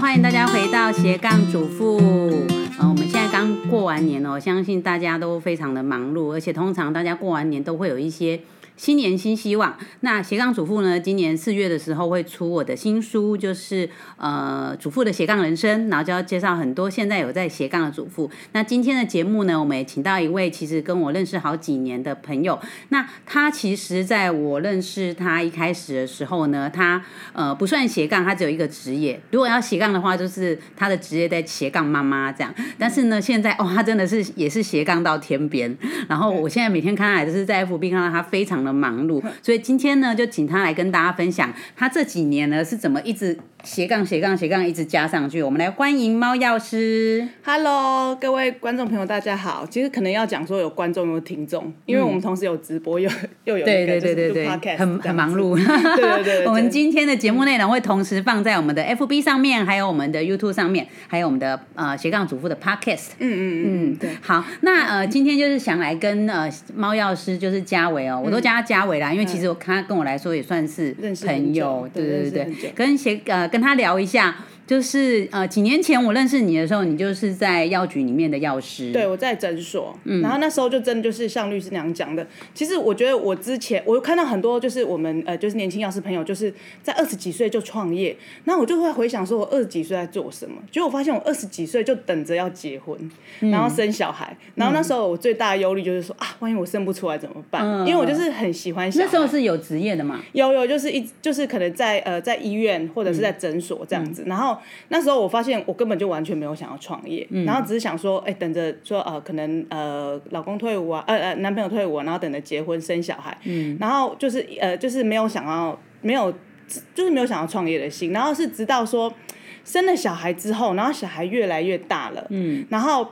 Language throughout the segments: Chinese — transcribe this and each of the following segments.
欢迎大家回到斜杠主妇。呃，我们现在刚过完年哦，相信大家都非常的忙碌，而且通常大家过完年都会有一些。新年新希望。那斜杠主妇呢？今年四月的时候会出我的新书，就是呃主妇的斜杠人生，然后就要介绍很多现在有在斜杠的主妇。那今天的节目呢，我们也请到一位其实跟我认识好几年的朋友。那他其实在我认识他一开始的时候呢，他呃不算斜杠，他只有一个职业。如果要斜杠的话，就是他的职业在斜杠妈妈这样。但是呢，现在哦，他真的是也是斜杠到天边。然后我现在每天看他，就是在 FB 看到他非常的。忙碌，所以今天呢，就请他来跟大家分享他这几年呢是怎么一直。斜杠斜杠斜杠一直加上去，我们来欢迎猫药师。Hello，各位观众朋友，大家好。其实可能要讲说有观众有听众，因为我们同时有直播，又又有对对对对对，很很忙碌。对对对，我们今天的节目内容会同时放在我们的 FB 上面，还有我们的 YouTube 上面，还有我们的呃斜杠主妇的 Podcast。嗯嗯嗯，对。好，那呃今天就是想来跟呃猫药师就是嘉伟哦，我都叫他嘉伟啦，因为其实他跟我来说也算是朋友，对对对对，跟斜呃。跟他聊一下。就是呃，几年前我认识你的时候，你就是在药局里面的药师。对，我在诊所。嗯。然后那时候就真的就是像律师那样讲的。其实我觉得我之前我看到很多就是我们呃就是年轻药师朋友就是在二十几岁就创业，那我就会回想说我二十几岁在做什么。结果我发现我二十几岁就等着要结婚，然后生小孩。然后那时候我最大的忧虑就是说啊，万一我生不出来怎么办？因为我就是很喜欢。那时候是有职业的嘛？有有，就是一就是可能在呃在医院或者是在诊所这样子，然后。那时候我发现我根本就完全没有想要创业，然后只是想说，哎，等着说呃，可能呃，老公退伍啊，呃呃，男朋友退伍，然后等着结婚生小孩，然后就是呃，就是没有想要，没有，就是没有想要创业的心，然后是直到说生了小孩之后，然后小孩越来越大了，嗯，然后。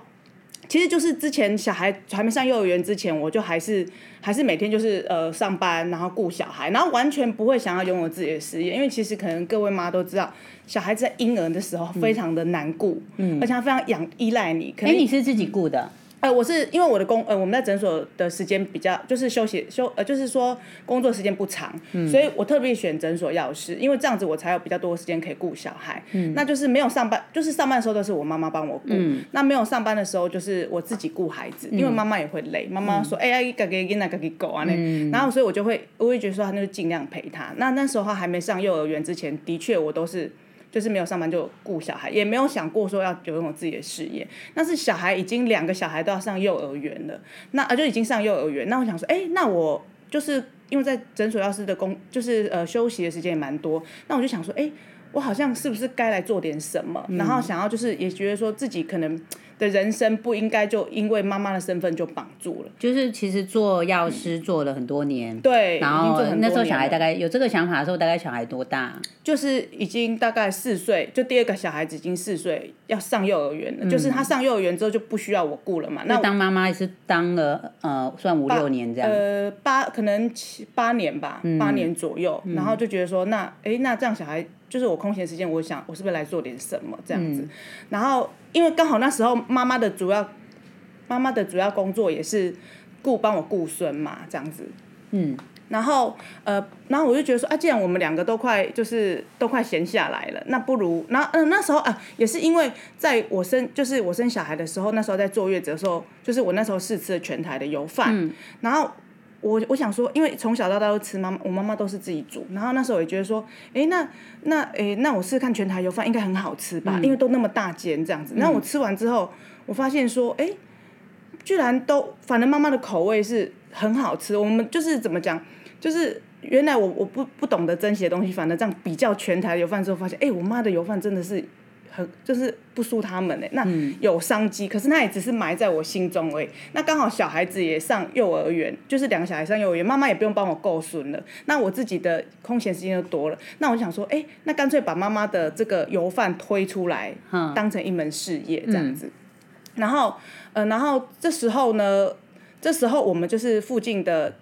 其实就是之前小孩还没上幼儿园之前，我就还是还是每天就是呃上班，然后顾小孩，然后完全不会想要拥有自己的事业，因为其实可能各位妈都知道，小孩子在婴儿的时候非常的难顾，嗯，而且他非常养依赖你。哎，你是自己顾的？呃，我是因为我的工，呃，我们在诊所的时间比较，就是休息休，呃，就是说工作时间不长，所以我特别选诊所药师，因为这样子我才有比较多的时间可以顾小孩。嗯，那就是没有上班，就是上班的时候都是我妈妈帮我顾，那没有上班的时候就是我自己顾孩子，因为妈妈也会累，妈妈说，哎呀，一个给给那个给狗啊那，然后所以我就会，我会觉得说，那就尽量陪他。那那时候他还没上幼儿园之前，的确我都是。就是没有上班就顾小孩，也没有想过说要拥有自己的事业。但是小孩已经两个小孩都要上幼儿园了，那啊就已经上幼儿园。那我想说，哎，那我就是因为在诊所药师的工，就是呃休息的时间也蛮多。那我就想说，哎，我好像是不是该来做点什么？然后想要就是也觉得说自己可能。的人生不应该就因为妈妈的身份就绑住了。就是其实做药师做了很多年，对，然后那时候小孩大概有这个想法的时候，大概小孩多大？就是已经大概四岁，就第二个小孩子已经四岁，要上幼儿园了。就是他上幼儿园之后就不需要我顾了嘛。那当妈妈也是当了呃，算五六年这样。呃，八可能七八年吧，八年左右。然后就觉得说，那哎，那这样小孩。就是我空闲时间，我想我是不是来做点什么这样子，然后因为刚好那时候妈妈的主要妈妈的主要工作也是顾帮我顾孙嘛这样子，嗯，然后呃，然后我就觉得说啊，既然我们两个都快就是都快闲下来了，那不如那嗯那时候啊也是因为在我生就是我生小孩的时候，那时候在坐月子的时候，就是我那时候试吃了全台的油饭，然后。我我想说，因为从小到大都吃妈妈，我妈妈都是自己煮，然后那时候也觉得说，哎，那那哎，那我试试看全台油饭应该很好吃吧，因为都那么大间这样子。然后我吃完之后，我发现说，哎，居然都，反正妈妈的口味是很好吃。我们就是怎么讲，就是原来我我不不懂得珍惜的东西，反正这样比较全台油饭之后，发现，哎，我妈的油饭真的是。就是不输他们哎，那有商机，可是那也只是埋在我心中而已。那刚好小孩子也上幼儿园，就是两个小孩上幼儿园，妈妈也不用帮我够孙了。那我自己的空闲时间就多了。那我想说，哎，那干脆把妈妈的这个油饭推出来，当成一门事业这样子。然后，呃，然后这时候呢，这时候我们就是附近的。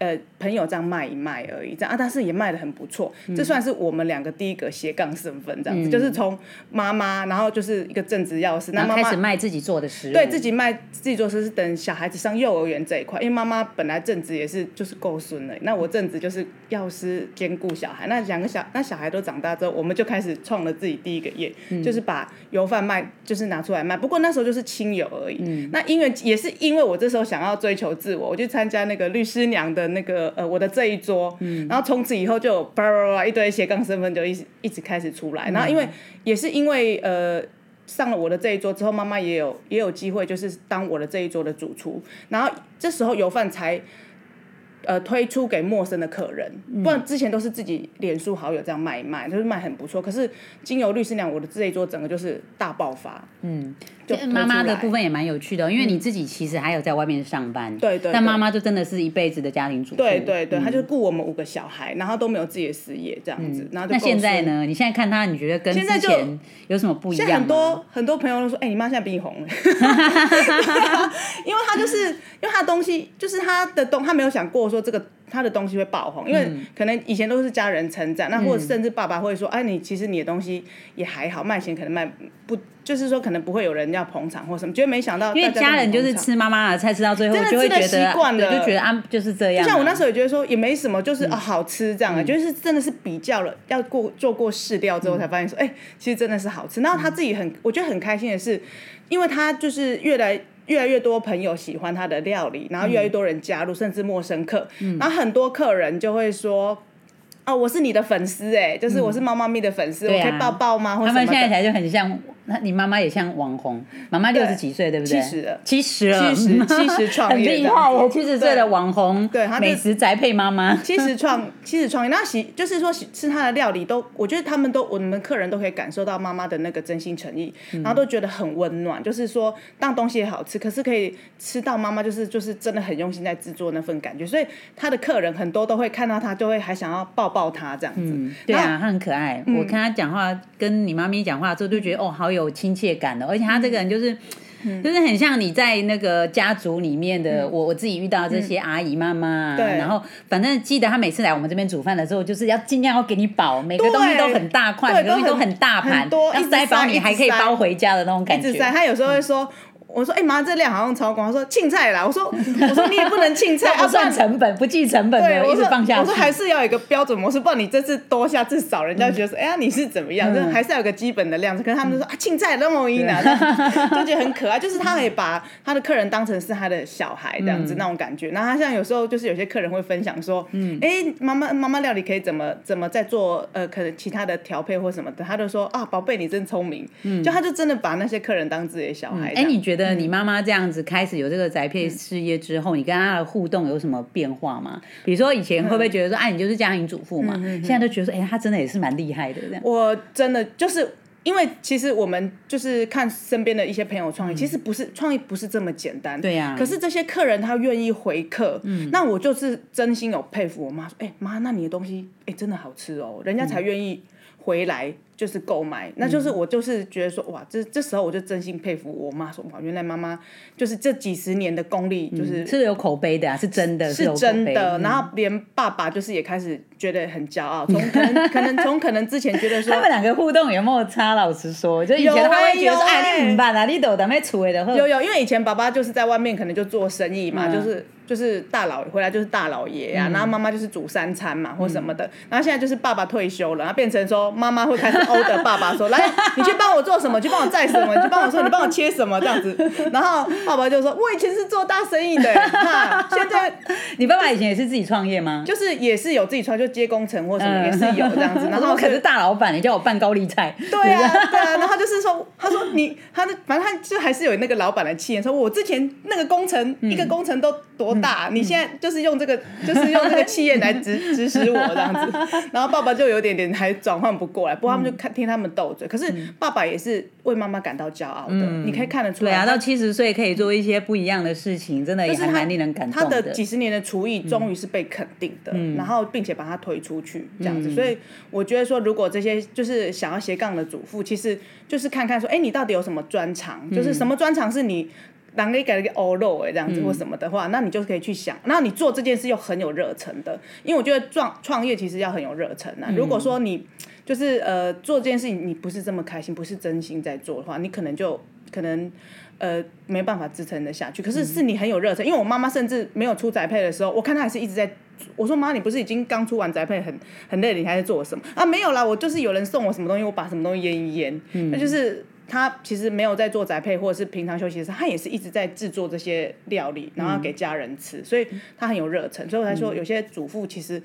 呃，朋友这样卖一卖而已，这样啊，但是也卖的很不错。这算是我们两个第一个斜杠身份，这样子，就是从妈妈，然后就是一个正职药师，那妈妈开始卖自己做的食物，对自己卖自己做食是等小孩子上幼儿园这一块，因为妈妈本来正职也是就是够孙了，那我正职就是药师兼顾小孩，那两个小那小孩都长大之后，我们就开始创了自己第一个业，就是把油饭卖，就是拿出来卖。不过那时候就是亲友而已。那因为也是因为我这时候想要追求自我，我就参加那个律师娘的那个呃我的这一桌，然后从此以后就叭叭叭一堆斜杠身份就一直一直开始出来。然后因为也是因为呃上了我的这一桌之后，妈妈也有也有机会就是当我的这一桌的主厨，然后这时候油饭才。呃，推出给陌生的客人，不然之前都是自己脸书好友这样卖一卖，就是卖很不错。可是经由律师娘，我的这一桌整个就是大爆发。嗯，就妈妈的部分也蛮有趣的，因为你自己其实还有在外面上班，对对。但妈妈就真的是一辈子的家庭主妇，对对对，她就顾我们五个小孩，然后都没有自己的事业这样子。然后那现在呢？你现在看她，你觉得跟之前有什么不一样？很多很多朋友都说，哎，你妈现在比你红了，因为她就是因为她的东西，就是她的东，她没有想过。说这个他的东西会爆红，因为可能以前都是家人称赞，那或者甚至爸爸会说：“哎，你其实你的东西也还好，卖钱可能卖不，就是说可能不会有人要捧场或什么。”觉得没想到，因为家人就是吃妈妈的菜，吃到最后就会觉得习惯了，就觉得啊就是这样。就像我那时候也觉得说也没什么，就是啊好吃这样啊，就是真的是比较了，要过做过试料之后才发现说，哎，其实真的是好吃。然后他自己很，我觉得很开心的是，因为他就是越来。越来越多朋友喜欢他的料理，然后越来越多人加入，甚至陌生客，然后很多客人就会说。哦，我是你的粉丝哎，就是我是猫猫咪的粉丝，我可以抱抱吗？他们现在才就很像，那你妈妈也像网红，妈妈六十几岁对不对？七十了，七十了，七十 七十创业，很厉害耶，七十岁的网红，对，美食宅配妈妈，七十创 七十创业，那喜就是说吃他的料理都，我觉得他们都我们客人都可以感受到妈妈的那个真心诚意，然后都觉得很温暖，就是说当东西也好吃，可是可以吃到妈妈就是就是真的很用心在制作那份感觉，所以他的客人很多都会看到他就会还想要抱。抱他这样子，对啊，他很可爱。我看他讲话，跟你妈咪讲话之后，就觉得哦，好有亲切感的。而且他这个人就是，就是很像你在那个家族里面的我，我自己遇到这些阿姨妈妈。对。然后，反正记得她每次来我们这边煮饭的时候，就是要尽量要给你饱，每个东西都很大块，每个东西都很大盘，要塞饱你还可以包回家的那种感觉。他有时候会说。我说：“哎妈，这量好像超光。”他说：“青菜啦。”我说：“ 我说你也不能青菜，不算成本，不计成本的，一直放下。”我说：“还是要有一个标准模式，不然你这次多下，至少人家觉得说，哎呀，你是怎么样？就还是要有个基本的量。可是他们就说啊，青菜那么一拿，就觉得很可爱。就是他可以把他的客人当成是他的小孩这样子那种感觉。然后他像有时候就是有些客人会分享说，嗯，哎，妈妈妈妈料理可以怎么怎么再做？呃，可能其他的调配或什么的，他就说啊，宝贝，你真聪明。嗯，就他就真的把那些客人当自己的小孩。哎，你觉得你妈妈这样？子开始有这个宅配事业之后，你跟她的互动有什么变化吗？比如说以前会不会觉得说，哎，你就是家庭主妇嘛？现在都觉得说，哎，她真的也是蛮厉害的这样。我真的就是因为其实我们就是看身边的一些朋友创业，其实不是创业不是这么简单。对呀。可是这些客人他愿意回客，嗯，那我就是真心有佩服我妈说，哎妈，那你的东西哎真的好吃哦，人家才愿意回来。就是购买，那就是我就是觉得说哇，这这时候我就真心佩服我妈说哇，原来妈妈就是这几十年的功力，就是是有口碑的啊，是真的，是真的。然后连爸爸就是也开始觉得很骄傲，从可能可能从可能之前觉得说他们两个互动有没有差？老实说，就以前他会觉得哎，你怎么办啊？你都准备出位的，有有，因为以前爸爸就是在外面可能就做生意嘛，就是就是大老回来就是大老爷呀，然后妈妈就是煮三餐嘛或什么的，然后现在就是爸爸退休了，然后变成说妈妈会开始。欧的爸爸说：“来，你去帮我做什么？去帮我载什么？你去帮我说，你帮我切什么？这样子。”然后爸爸就说：“我以前是做大生意的，哈，现在你爸爸以前也是自己创业吗？就是也是有自己创，就接工程或什么也是有这样子。然后可是大老板，你叫我办高利贷，对啊，对啊。然后就是说，他说你，他的反正他就还是有那个老板的气焰，说我之前那个工程一个工程都多大，你现在就是用这个，就是用这个气焰来指 指使我这样子。然后爸爸就有点点还转换不过来，不过他们就。看听他们斗嘴，可是爸爸也是为妈妈感到骄傲的。你可以看得出来，对啊，到七十岁可以做一些不一样的事情，真的也还蛮令人感动的。他的几十年的厨艺终于是被肯定的，然后并且把它推出去这样子。所以我觉得说，如果这些就是想要斜杠的主妇，其实就是看看说，哎，你到底有什么专长？就是什么专长是你。狼给改了个欧肉哎这样子或什么的话，那你就可以去想，那你做这件事又很有热忱的，因为我觉得创创业其实要很有热忱啊。如果说你就是呃做这件事情你不是这么开心，不是真心在做的话，你可能就可能呃没办法支撑得下去。可是是你很有热忱，因为我妈妈甚至没有出宅配的时候，我看她还是一直在。我说妈，你不是已经刚出完宅配，很很累，你还在做什么啊？没有啦，我就是有人送我什么东西，我把什么东西腌一腌，那就是他其实没有在做宅配，或者是平常休息的时候，他也是一直在制作这些料理，然后给家人吃，所以他很有热忱。所以我才说，有些主妇其实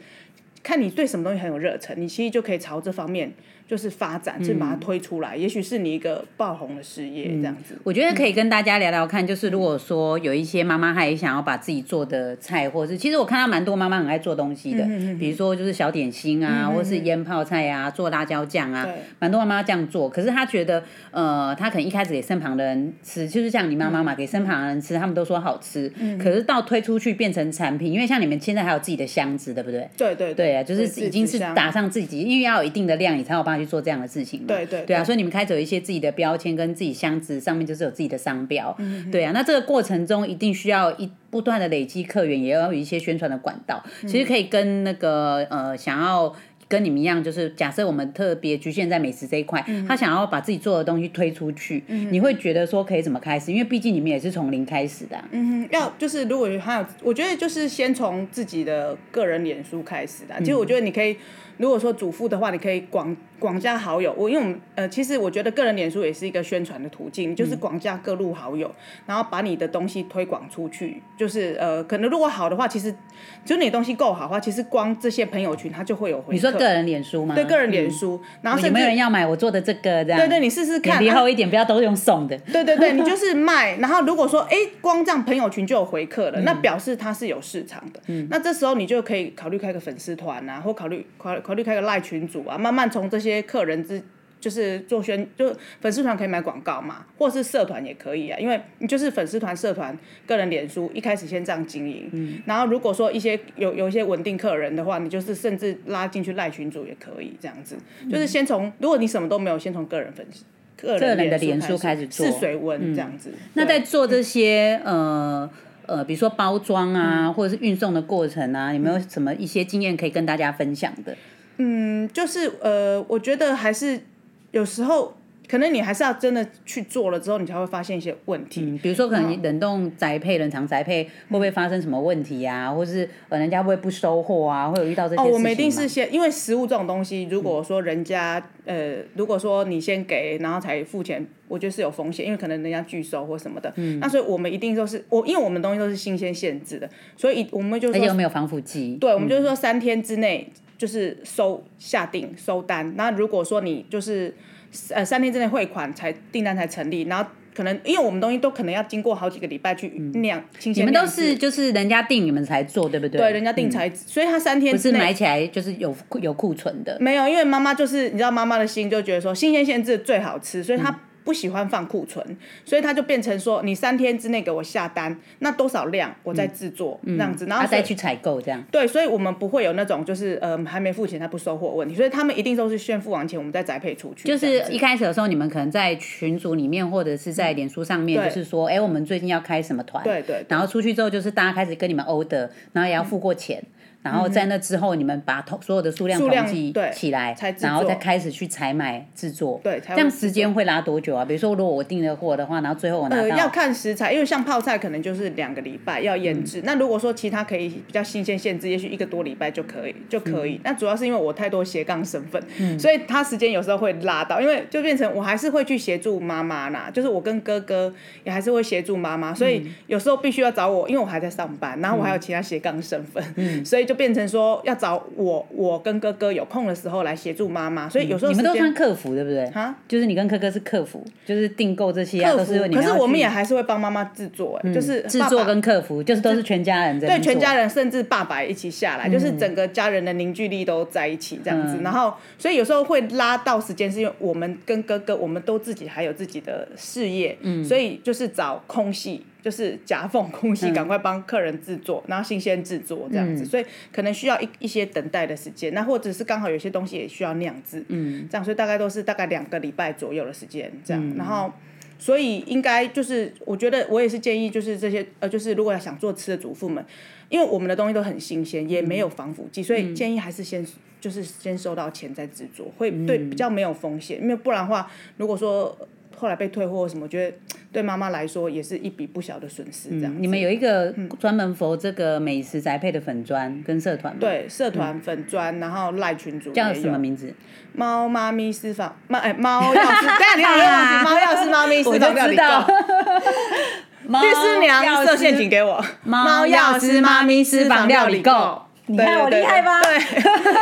看你对什么东西很有热忱，你其实就可以朝这方面。就是发展，就把它推出来，也许是你一个爆红的事业这样子。我觉得可以跟大家聊聊看，就是如果说有一些妈妈，她也想要把自己做的菜，或是其实我看到蛮多妈妈很爱做东西的，比如说就是小点心啊，或是腌泡菜啊，做辣椒酱啊，蛮多妈妈这样做。可是她觉得，呃，她可能一开始给身旁的人吃，就是像你妈妈嘛，给身旁的人吃，他们都说好吃。可是到推出去变成产品，因为像你们现在还有自己的箱子，对不对？对对对啊，就是已经是打上自己，因为要有一定的量，你才有办法。去做这样的事情嘛？对对对啊，所以你们开始有一些自己的标签，跟自己箱子上面就是有自己的商标。对啊，那这个过程中一定需要一不断的累积客源，也要有一些宣传的管道。其实可以跟那个呃，想要跟你们一样，就是假设我们特别局限在美食这一块，他想要把自己做的东西推出去，嗯你会觉得说可以怎么开始？因为毕竟你们也是从零开始的。嗯，要就是如果还有，我觉得就是先从自己的个人脸书开始的。其实我觉得你可以。如果说主妇的话，你可以广广加好友。我因为我们呃，其实我觉得个人脸书也是一个宣传的途径，就是广加各路好友，然后把你的东西推广出去。就是呃，可能如果好的话，其实就你东西够好的话，其实光这些朋友群他就会有回。你说个人脸书吗？对，个人脸书。然后有没有人要买我做的这个？这样。对对，你试试看。脸皮厚一点，不要都用送的。对对对，你就是 卖。然后如果说哎，光这样朋友群就有回客了，那表示它是有市场的。嗯。那这时候你就可以考虑开个粉丝团啊，或考虑考考虑开个赖群。组啊，慢慢从这些客人之，就是做宣，就粉丝团可以买广告嘛，或是社团也可以啊，因为你就是粉丝团、社团、个人脸书，一开始先这样经营，嗯，然后如果说一些有有一些稳定客人的话，你就是甚至拉进去赖群主也可以这样子，就是先从如果你什么都没有，先从个人粉丝、个人的脸书开始做试水温这样子。那在做这些呃呃，比如说包装啊，或者是运送的过程啊，有没有什么一些经验可以跟大家分享的？嗯，就是呃，我觉得还是有时候。可能你还是要真的去做了之后，你才会发现一些问题。比如说，可能冷冻宅配、冷藏宅配会不会发生什么问题啊？或是呃，人家会不会不收货啊？会有遇到这些？哦，我们一定是先，因为食物这种东西，如果说人家呃，如果说你先给，然后才付钱，我觉得是有风险，因为可能人家拒收或什么的。嗯。那所以我们一定都是我，因为我们东西都是新鲜限制的，所以我们就而且又没有防腐剂。对，我们就是说三天之内就是收下定收单。那如果说你就是。呃，三天之内汇款才订单才成立，然后可能因为我们东西都可能要经过好几个礼拜去酿，你们都是就是人家订你们才做，对不对？对，人家订才，所以他三天不是买起来就是有有库存的。没有，因为妈妈就是你知道妈妈的心就觉得说新鲜限制最好吃，所以她。不喜欢放库存，所以他就变成说，你三天之内给我下单，那多少量我再制作这样子，然后再去采购这样。对，所以我们不会有那种就是呃还没付钱他不收货问题，所以他们一定都是先付完钱，我们再宅配出去。就是一开始的时候，你们可能在群组里面或者是在脸书上面，就是说，哎，我们最近要开什么团？对对。然后出去之后，就是大家开始跟你们 order，然后也要付过钱。然后在那之后，你们把统所有的数量统计起来，然后再开始去采买制作。对，这样时间会拉多久啊？比如说，如果我订了货的话，然后最后我拿到，要看食材，因为像泡菜可能就是两个礼拜要腌制。那如果说其他可以比较新鲜限制，也许一个多礼拜就可以就可以。那主要是因为我太多斜杠身份，所以他时间有时候会拉到，因为就变成我还是会去协助妈妈啦，就是我跟哥哥也还是会协助妈妈，所以有时候必须要找我，因为我还在上班，然后我还有其他斜杠身份，所以就变成说。要找我，我跟哥哥有空的时候来协助妈妈，所以有时候你们都算客服对不对？啊，就是你跟哥哥是客服，就是订购这些啊客服，可是我们也还是会帮妈妈制作，就是制作跟客服，就是都是全家人在对全家人，甚至爸爸一起下来，就是整个家人的凝聚力都在一起这样子。然后，所以有时候会拉到时间，是因为我们跟哥哥，我们都自己还有自己的事业，所以就是找空隙。就是夹缝空隙，赶快帮客人制作，然后新鲜制作这样子，所以可能需要一一些等待的时间。那或者是刚好有些东西也需要酿制，嗯，这样，所以大概都是大概两个礼拜左右的时间这样。然后所以应该就是我觉得我也是建议，就是这些呃，就是如果想做吃的主妇们，因为我们的东西都很新鲜，也没有防腐剂，所以建议还是先就是先收到钱再制作，会对比较没有风险，因为不然的话，如果说。后来被退货什么，我觉得对妈妈来说也是一笔不小的损失。这样，你们有一个专门佛这个美食宅配的粉砖跟社团吗？对，社团粉砖，然后赖群主叫什么名字？猫妈咪私房猫哎，猫药师，等下你好像忘记猫药师妈咪私房料理购。律师娘设陷阱给我，猫药师妈咪私房料理购。你看我厉害吧？对，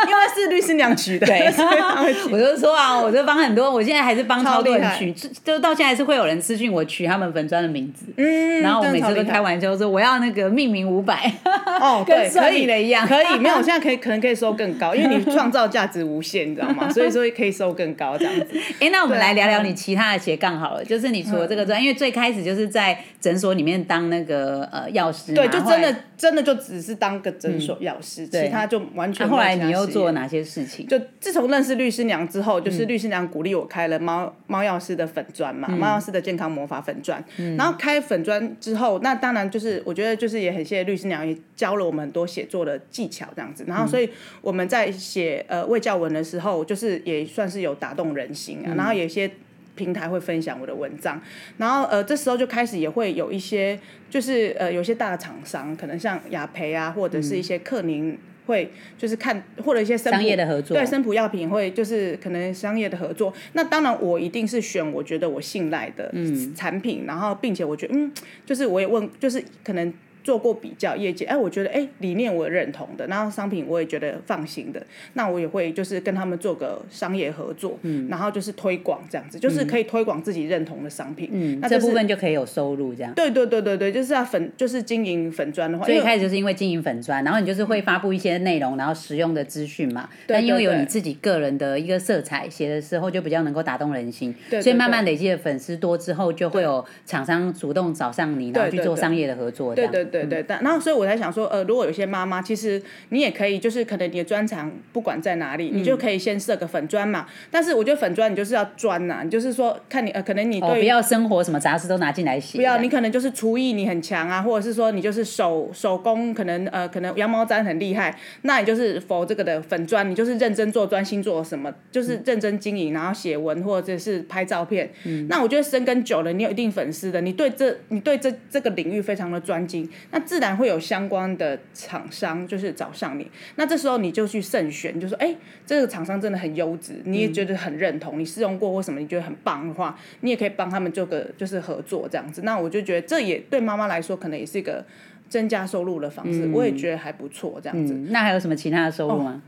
因为是律师娘取的。对，我就说啊，我就帮很多，我现在还是帮超多人取，就到现在还是会有人私信我取他们粉砖的名字。嗯，然后我每次都开玩笑说我要那个命名五百。哦，对，可以的一样，可以。没有，我现在可以，可能可以收更高，因为你创造价值无限，你知道吗？所以说可以收更高这样子。哎，那我们来聊聊你其他的斜杠好了，就是你除了这个专，因为最开始就是在诊所里面当那个呃药师，对，就真的真的就只是当个诊所药师，其他就。完全。后来你又做了哪些事情？就自从认识律师娘之后，就是律师娘鼓励我开了猫猫药师的粉砖嘛，猫药师的健康魔法粉砖。然后开粉砖之后，那当然就是我觉得就是也很谢谢律师娘也教了我们很多写作的技巧这样子。然后所以我们在写呃卫教文的时候，就是也算是有打动人心啊。然后有些平台会分享我的文章，然后呃这时候就开始也会有一些就是呃有些大厂商，可能像雅培啊，或者是一些克宁。会就是看或者一些商业的合作，对，生普药品会就是可能商业的合作。那当然，我一定是选我觉得我信赖的产品，然后并且我觉得嗯，就是我也问，就是可能。做过比较，业界哎，我觉得哎，理念我认同的，然后商品我也觉得放心的，那我也会就是跟他们做个商业合作，嗯，然后就是推广这样子，就是可以推广自己认同的商品，嗯，那这部分就可以有收入这样。对对对对对，就是要粉，就是经营粉砖的话，最开始就是因为经营粉砖，然后你就是会发布一些内容，然后实用的资讯嘛，但因为有你自己个人的一个色彩，写的时候就比较能够打动人心，对，所以慢慢累积的粉丝多之后，就会有厂商主动找上你，然后去做商业的合作，对对对对对，但然后所以。我才想说，呃，如果有些妈妈，其实你也可以，就是可能你的专长不管在哪里，你就可以先设个粉砖嘛。但是我觉得粉砖你就是要专呐，你就是说看你呃，可能你对不要生活什么杂事都拿进来写，不要你可能就是厨艺你很强啊，或者是说你就是手手工可能呃可能羊毛毡很厉害，那你就是否这个的粉砖，你就是认真做专心做什么，就是认真经营，然后写文或者是拍照片。嗯，那我觉得深耕久了，你有一定粉丝的，你对这你对这这个领域非常的专精，那自然会有。相关的厂商就是找上你，那这时候你就去慎选，就说哎，这个厂商真的很优质，你也觉得很认同，你试用过或什么，你觉得很棒的话，你也可以帮他们做个就是合作这样子。那我就觉得这也对妈妈来说，可能也是一个增加收入的方式，我也觉得还不错这样子。那还有什么其他的收入吗？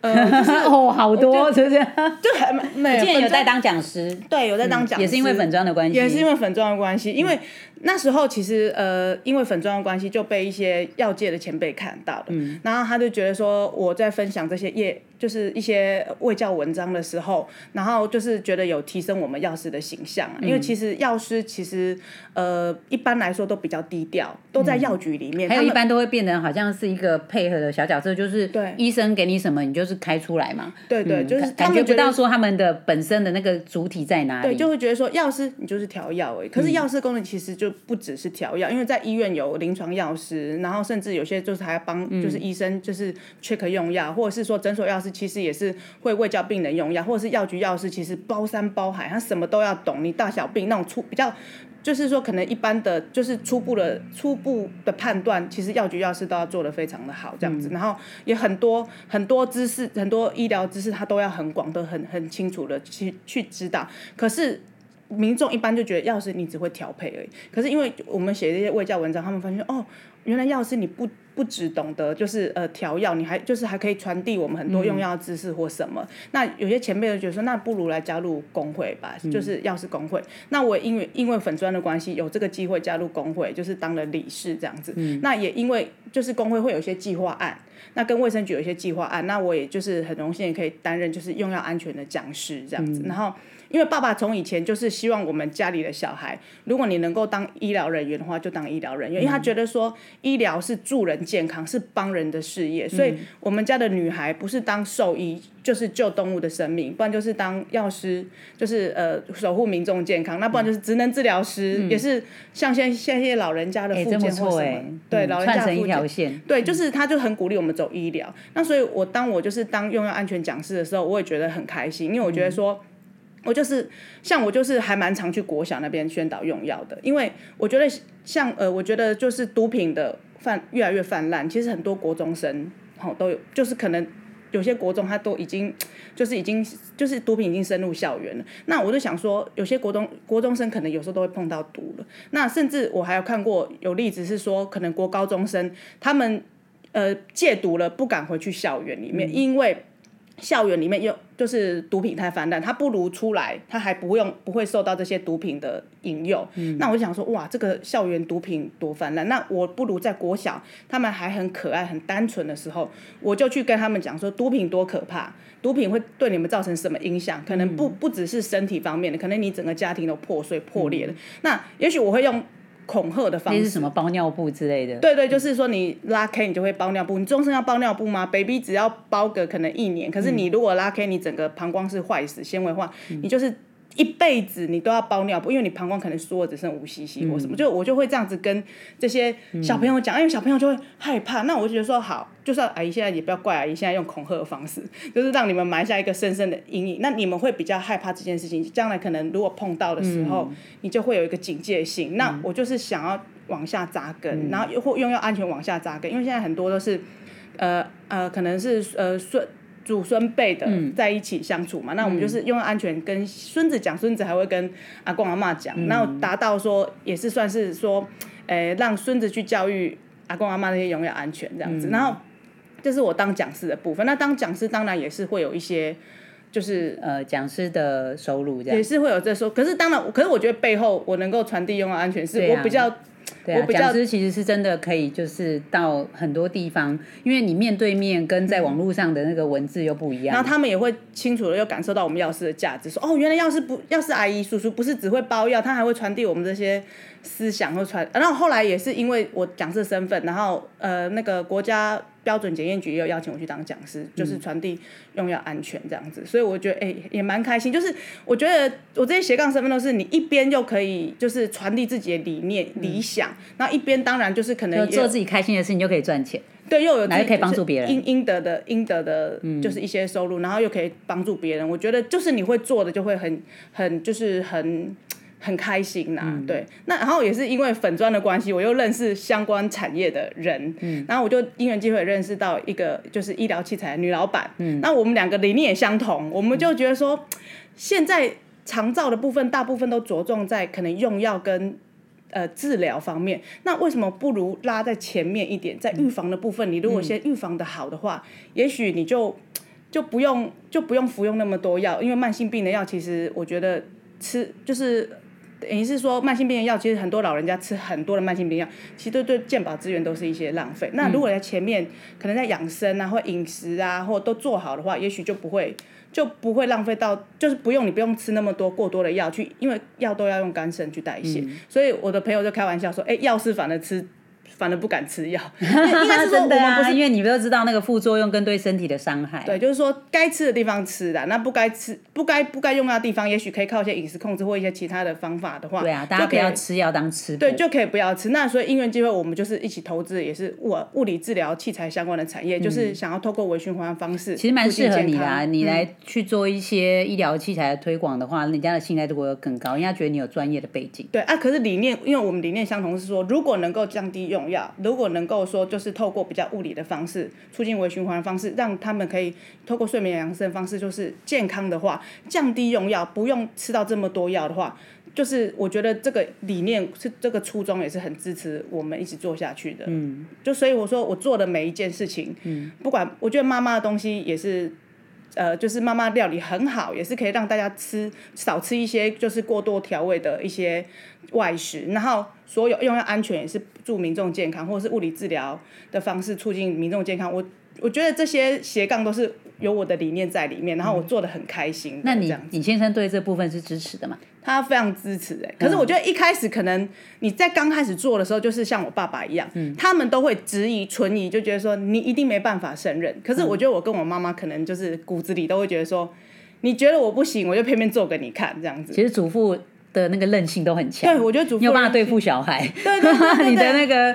呃，哦，好多，是不是？就很每，现在有在当讲师，对，有在当讲师，也是因为粉妆的关系，也是因为粉妆的关系，因为那时候其实呃，因为粉妆的关系就被一些药界的前辈看到了，嗯，然后他就觉得说我在分享这些业。就是一些卫教文章的时候，然后就是觉得有提升我们药师的形象，因为其实药师其实呃一般来说都比较低调，都在药局里面，还有一般都会变得好像是一个配合的小角色，就是对。医生给你什么你就是开出来嘛，对对，就是感觉不到说他们的本身的那个主体在哪里，对，就会觉得说药师你就是调药哎，可是药师功能其实就不只是调药，因为在医院有临床药师，然后甚至有些就是还要帮就是医生就是 check 用药，或者是说诊所药师。其实也是会为教病人用药，或者是药局药师，其实包山包海，他什么都要懂。你大小病那种初比较，就是说可能一般的，就是初步的初步的判断，其实药局药师都要做的非常的好，这样子。然后也很多很多知识，很多医疗知识，他都要很广，的很很清楚的去去知道。可是民众一般就觉得药师你只会调配而已。可是因为我们写这些卫教文章，他们发现哦，原来药师你不。不只懂得就是呃调药，你还就是还可以传递我们很多用药知识或什么。那有些前辈就觉得说，那不如来加入工会吧，就是药师工会。那我因为因为粉砖的关系，有这个机会加入工会，就是当了理事这样子。那也因为就是工会会有一些计划案，那跟卫生局有一些计划案，那我也就是很荣幸可以担任就是用药安全的讲师这样子。然后因为爸爸从以前就是希望我们家里的小孩，如果你能够当医疗人员的话，就当医疗人员，因为他觉得说医疗是助人健康，是帮人的事业，所以我们家的女孩不是当兽医，就是救动物的生命，不然就是当药师，就是呃守护民众健康，那不然就是职能治疗师，也是像现现在些老人家的附件或什么，对老人家附件，对，就是他就很鼓励我们走医疗。那所以，我当我就是当用药安全讲师的时候，我也觉得很开心，因为我觉得说。我就是像我就是还蛮常去国小那边宣导用药的，因为我觉得像呃，我觉得就是毒品的泛越来越泛滥，其实很多国中生好都有，就是可能有些国中他都已经就是已经就是毒品已经深入校园了。那我就想说，有些国中国中生可能有时候都会碰到毒了。那甚至我还有看过有例子是说，可能国高中生他们呃戒毒了，不敢回去校园里面，因为。校园里面又就是毒品太泛滥，他不如出来，他还不用不会受到这些毒品的引诱。那我就想说，哇，这个校园毒品多泛滥，那我不如在国小，他们还很可爱、很单纯的时候，我就去跟他们讲说，毒品多可怕，毒品会对你们造成什么影响？可能不不只是身体方面的，可能你整个家庭都破碎破裂了。那也许我会用。恐吓的方式，是什么包尿布之类的？对对，就是说你拉 K 你就会包尿布，你终身要包尿布吗？Baby 只要包个可能一年，可是你如果拉 K 你整个膀胱是坏死纤维化，你就是。一辈子你都要包尿布，因为你膀胱可能缩只剩五 cc 或什么，就我就会这样子跟这些小朋友讲，因为小朋友就会害怕。那我就觉得说好，就算阿姨现在也不要怪阿姨，现在用恐吓的方式，就是让你们埋下一个深深的阴影。那你们会比较害怕这件事情，将来可能如果碰到的时候，你就会有一个警戒性。那我就是想要往下扎根，然后又或用要安全往下扎根，因为现在很多都是，呃呃，可能是呃顺。祖孙辈的在一起相处嘛，那我们就是用安全跟孙子讲，孙子还会跟阿公阿妈讲，然后达到说也是算是说，诶让孙子去教育阿公阿妈那些拥有安全这样子，然后这是我当讲师的部分。那当讲师当然也是会有一些，就是呃讲师的收入这样，也是会有这收。可是当然，可是我觉得背后我能够传递拥有安全，是我比较。对啊，讲师其实是真的可以，就是到很多地方，因为你面对面跟在网络上的那个文字又不一样。然后他们也会清楚的又感受到我们药师的价值，说哦，原来药师不药师阿姨叔叔不是只会包药，他还会传递我们这些思想和传。然后后来也是因为我讲师身份，然后呃那个国家。标准检验局也有邀请我去当讲师，就是传递用药安全这样子，所以我觉得哎也蛮开心。就是我觉得我这些斜杠身份都是你一边又可以就是传递自己的理念理想，那一边当然就是可能做自己开心的事情就可以赚钱，对，又有还可以帮助别人，应应得的应得的，就是一些收入，然后又可以帮助别人。我觉得就是你会做的就会很很就是很。很开心呐，对，那然后也是因为粉砖的关系，我又认识相关产业的人，然后我就因缘机会认识到一个就是医疗器材女老板，嗯。那我们两个理念也相同，我们就觉得说，现在长照的部分大部分都着重在可能用药跟呃治疗方面，那为什么不如拉在前面一点，在预防的部分，你如果先预防的好的话，也许你就就不用就不用服用那么多药，因为慢性病的药其实我觉得吃就是。等于是说，慢性病的药其实很多老人家吃很多的慢性病药，其实对对健保资源都是一些浪费。那如果在前面可能在养生啊，或饮食啊，或都做好的话，也许就不会就不会浪费到，就是不用你不用吃那么多过多的药去，因为药都要用肝肾去代谢。所以我的朋友就开玩笑说，哎，药是反而吃。反而不敢吃药，应该是说我们不是因为你都知道那个副作用跟对身体的伤害。对，就是说该吃的地方吃的，那不该吃、不该不该用到的地方，也许可以靠一些饮食控制或一些其他的方法的话，对啊，大家不要吃药当吃对，就可以不要吃。那所以因缘机会，我们就是一起投资，也是物物理治疗器材相关的产业，就是想要透过微循环方式，其实蛮适合你的。你来去做一些医疗器材的推广的话，人家的信赖度会更高，人家觉得你有专业的背景。对啊，可是理念，因为我们理念相同，是说如果能够降低用药，如果能够说就是透过比较物理的方式，促进微循环的方式，让他们可以透过睡眠养生的方式，就是健康的话，降低用药，不用吃到这么多药的话，就是我觉得这个理念是这个初衷也是很支持我们一直做下去的。嗯，就所以我说我做的每一件事情，嗯，不管我觉得妈妈的东西也是。呃，就是妈妈料理很好，也是可以让大家吃少吃一些，就是过多调味的一些外食。然后所有用药安全也是助民众健康，或者是物理治疗的方式促进民众健康。我我觉得这些斜杠都是有我的理念在里面，然后我做的很开心。那你你先生对这部分是支持的吗？他非常支持哎、可是我觉得一开始可能你在刚开始做的时候，就是像我爸爸一样，嗯他们都会质疑、存疑，就觉得说你一定没办法胜任。可是我觉得我跟我妈妈可能就是骨子里都会觉得说，你觉得我不行，我就偏偏做给你看这样子。其实祖父的那个韧性都很强，对，我觉得祖父你有办法对付小孩，对对对 你的那个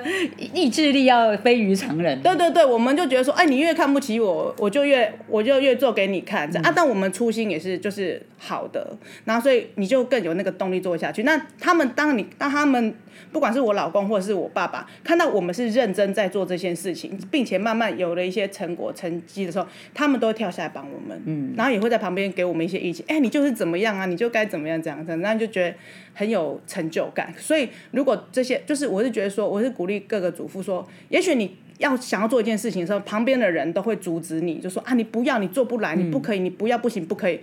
意志力要非于常人。对对对，我们就觉得说，哎，你越看不起我，我就越我就越做给你看，这样、啊。但我们初心也是就是好的，然后所以你就更有那个动力做下去。那他们当你当他们不管是我老公或者是我爸爸，看到我们是认真在做这件事情，并且慢慢有了一些成果成绩的时候，他们都会跳下来帮我们，嗯，然后也会在旁边给我们一些意见，哎，你就是怎么样啊，你就该怎么样这样怎样，那就觉得很有成就感。所以如果这些就是我是觉得说，我是鼓励各个主妇说，也许你。要想要做一件事情的时候，旁边的人都会阻止你，就说啊，你不要，你做不来，你不可以，你不要，不行，不可以。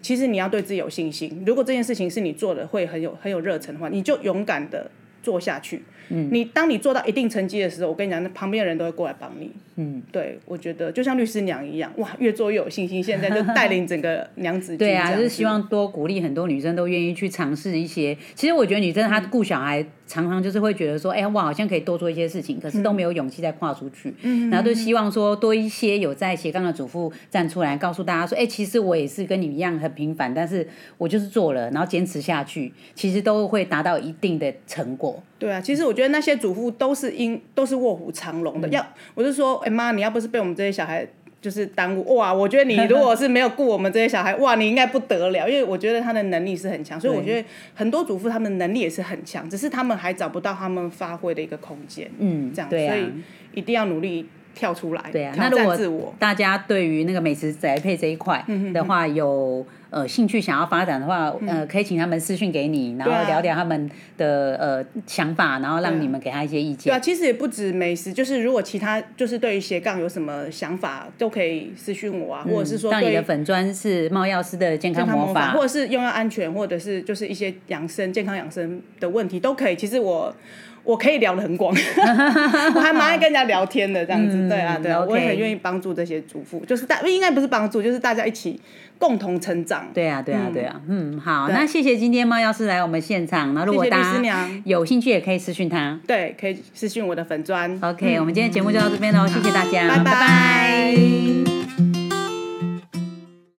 其实你要对自己有信心。如果这件事情是你做的会很有很有热忱的话，你就勇敢的做下去。嗯，你当你做到一定成绩的时候，我跟你讲，那旁边的人都会过来帮你。嗯，对，我觉得就像律师娘一样，哇，越做越有信心。现在就带领整个娘子军对啊，这样子就是希望多鼓励很多女生都愿意去尝试一些。其实我觉得女生她顾小孩，常常就是会觉得说，哎、我好像可以多做一些事情，可是都没有勇气再跨出去。嗯，然后就希望说多一些有在斜杠的主妇站出来，告诉大家说，哎、其实我也是跟你一样很平凡，但是我就是做了，然后坚持下去，其实都会达到一定的成果。对啊，其实我觉得那些主妇都是因都是卧虎藏龙嗯的。要我就说，哎、妈，你要不是被我们这些小孩就是耽误，哇，我觉得你如果 是没有顾我们这些小孩，哇，你应该不得了。因为我觉得他的能力是很强，所以我觉得很多主妇他们能力也是很强，只是他们还找不到他们发挥的一个空间。嗯，这样，对啊所以一定要努力跳出来，对啊，那挑如。果大家对于那个美食宅配这一块嗯的话，有呃兴趣想要发展的话，呃，可以请他们私讯给你，然后聊聊他们的呃想法，然后让你们给他一些意见。对啊，其实也不止美食，就是如果其他就是对于斜杠有什么想法，都可以私讯我啊，或者是说你的粉砖是猫药师的健康魔法，或者是用药安全，或者是就是一些养生、健康养生的问题都可以。其实我我可以聊得很广，我还蛮爱跟人家聊天的这样子。嗯对啊，对啊我也很愿意帮助这些主妇，就是大应该不是帮助，就是大家一起共同成长。对啊，对啊，对啊，嗯，好，那谢谢今天猫药师来我们现场，那如果大家师娘有兴趣也可以私讯他。对，可以私讯我的粉砖。OK，、我们今天节目就到这边喽，谢谢大家，拜拜拜